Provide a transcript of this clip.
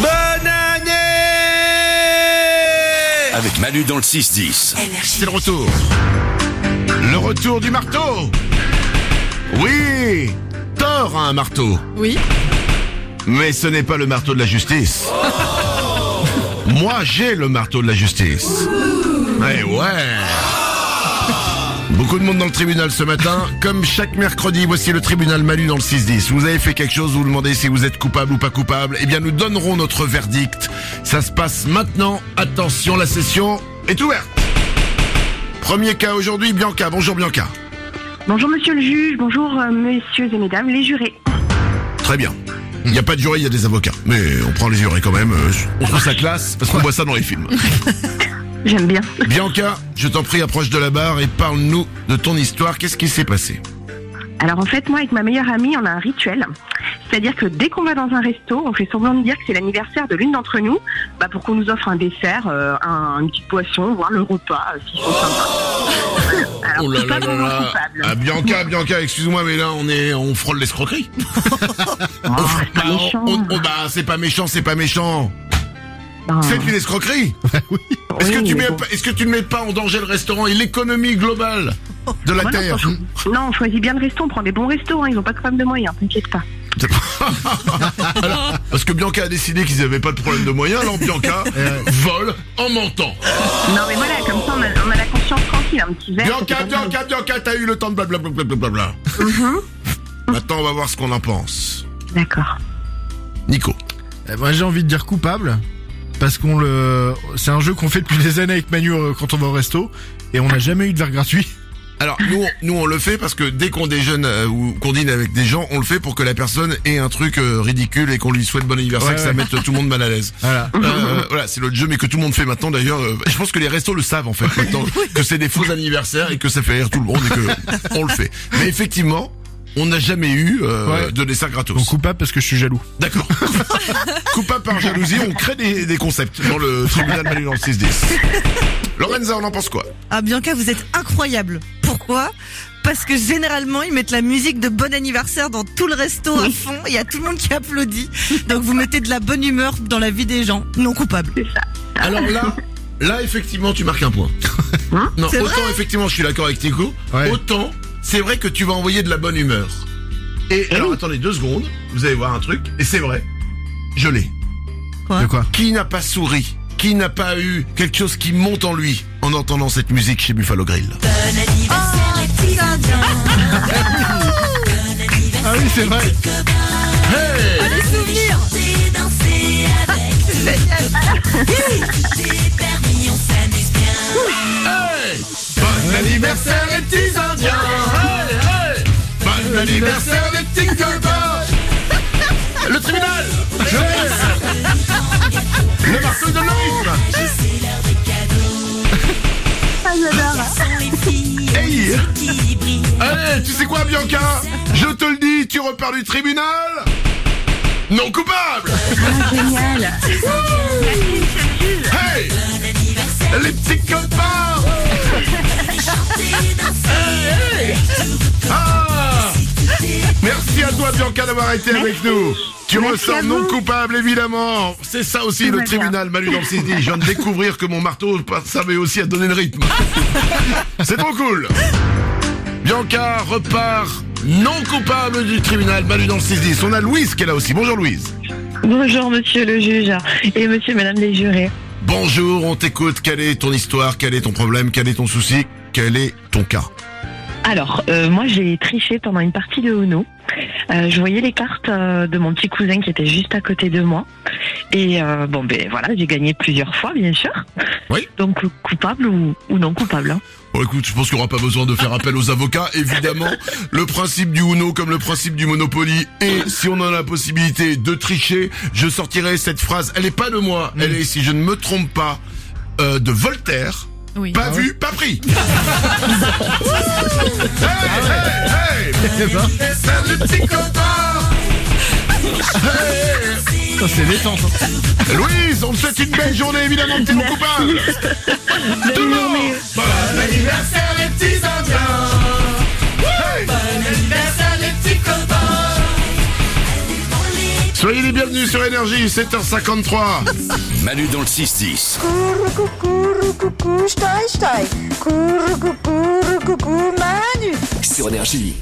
Bonne année Avec Manu dans le 6-10. C'est le retour. Le retour du marteau. Oui, Thor a un marteau. Oui. Mais ce n'est pas le marteau de la justice. Moi, j'ai le marteau de la justice. Eh ouais. Beaucoup de monde dans le tribunal ce matin. Comme chaque mercredi, voici le tribunal Manu dans le 6-10. Vous avez fait quelque chose, vous vous demandez si vous êtes coupable ou pas coupable. Eh bien, nous donnerons notre verdict. Ça se passe maintenant. Attention, la session est ouverte. Premier cas aujourd'hui, Bianca. Bonjour Bianca. Bonjour monsieur le juge, bonjour euh, messieurs et mesdames les jurés. Très bien. Il n'y a pas de juré, il y a des avocats. Mais on prend les jurés quand même. euh, On trouve ça classe parce qu'on voit ça dans les films. J'aime bien. Bianca, je t'en prie, approche de la barre et parle-nous de ton histoire. Qu'est-ce qui s'est passé? Alors en fait, moi avec ma meilleure amie, on a un rituel. C'est-à-dire que dès qu'on va dans un resto, on fait semblant de dire que c'est l'anniversaire de l'une d'entre nous, bah, pour qu'on nous offre un dessert, euh, un, une petite poisson, voire le repas, euh, s'ils sont sympas. Alors, Oh là là coupable là là. Ah, Bianca, Bianca, excuse-moi, mais là on est, on frôle l'escroquerie. Oh, c'est pas Bah, pas méchant, c'est pas méchant. Ben, C'est une escroquerie. Est-ce que oui, tu mets, est-ce que tu ne mets pas en danger le restaurant et l'économie globale de la Voilà, terre franchement. Non, on choisit bien le resto, on prend des bons restos, hein, ils ont pas de problème de moyens, t'inquiète pas. Parce que Bianca a décidé qu'ils n'avaient pas de problème de moyens, alors Bianca vole en mentant. Non mais voilà, comme ça on a, on a la conscience tranquille, un petit verre. Bianca. Bianca, Bianca, t'as eu le temps de blablabla. Bla Maintenant, on va voir ce qu'on en pense. D'accord. Nico. Eh, Moi j'ai envie de dire coupable parce qu'on le c'est un jeu qu'on fait depuis des années avec Manu euh, quand on va au resto et on n'a jamais eu de verre gratuit. Alors, nous, on- nous, on le fait parce que dès qu'on déjeune euh, ou qu'on dîne avec des gens, on le fait pour que la personne ait un truc euh, ridicule et qu'on lui souhaite bon anniversaire, Ouais, que ça ouais. mette tout le monde mal à l'aise. Voilà. Euh, voilà, c'est l'autre jeu, mais que tout le monde fait maintenant d'ailleurs. euh, je pense que les restos le savent en fait maintenant, que c'est des faux anniversaires et que ça fait rire tout le monde et que on le fait. Mais effectivement, on n'a jamais eu euh, Ouais. de dessert gratos. Donc coupable parce que je suis jaloux. D'accord. Coupable par jalousie, on crée des, des concepts dans le tribunal Manu dans le 6-10. Lorenza, on en pense quoi? Ah Bianca, vous êtes incroyable. Pourquoi? Parce que généralement, ils mettent la musique de bon anniversaire dans tout le resto à fond. Il y a tout le monde qui applaudit. Donc vous mettez de la bonne humeur dans la vie des gens. Non coupable. C'est ça. Alors là, là effectivement, tu marques un point. non, C'est autant effectivement, je suis d'accord avec Tico. Ouais. Autant, c'est vrai que tu vas envoyer de la bonne humeur. Et alors, attendez deux secondes. Vous allez voir un truc. Et c'est vrai. Je l'ai. Quoi De quoi Qui n'a pas souri Qui n'a pas eu quelque chose qui monte en lui en entendant cette musique chez Buffalo Grill Ah oui c'est vrai. Hey Les souvenirs Hey Bon anniversaire les petits Bon anniversaire les petits copains Le tribunal. Je laisse Le marteau de l'homme Ah, j'adore. Hey. Allez, tu sais quoi Bianca? Je te le dis, tu repars du tribunal. Non coupable. Ah, génial. Hey. Les petits copains toi Bianca d'avoir été avec nous. Tu Merci à non coupable évidemment. C'est ça aussi Tout le tribunal. Manu dans le 6 Je viens de découvrir que mon marteau savait aussi à donner le rythme. C'est trop cool. Bianca repart non coupable du tribunal. Manu dans le 6 On a Louise qui est là aussi. Bonjour Louise. Bonjour monsieur le juge et monsieur et madame les jurés. Bonjour, on t'écoute. Quelle est ton histoire? Quel est ton problème? Quel est ton souci? Quel est ton cas? Alors, euh, moi j'ai triché pendant une partie de Uno. Euh, je voyais les cartes euh, de mon petit cousin qui était juste à côté de moi. Et euh, bon, ben voilà, j'ai gagné plusieurs fois, bien sûr. Oui. Donc coupable ou, ou non coupable. hein. Bon écoute, je pense qu'il n'y aura pas besoin de faire appel aux avocats. Évidemment, le principe du Uno comme le principe du Monopoly. Et si on a la possibilité de tricher, je sortirai cette phrase. Elle est pas de moi. Elle est, si je ne me trompe pas, euh, de Voltaire. Oui. Pas vu, pas pris. hey, hey, hey. C'est le petit copain. Ça c'est détente. Louise, on te souhaite une belle journée, évidemment, t'es non coupable. Tout le monde. Bon anniversaire les petits Soyez les bienvenus sur Énergie, 7h53. Manu dans le 6-10. Coucou, coucou, coucou, stoi. Coucou, coucou, coucou, Manu. Sur Énergie.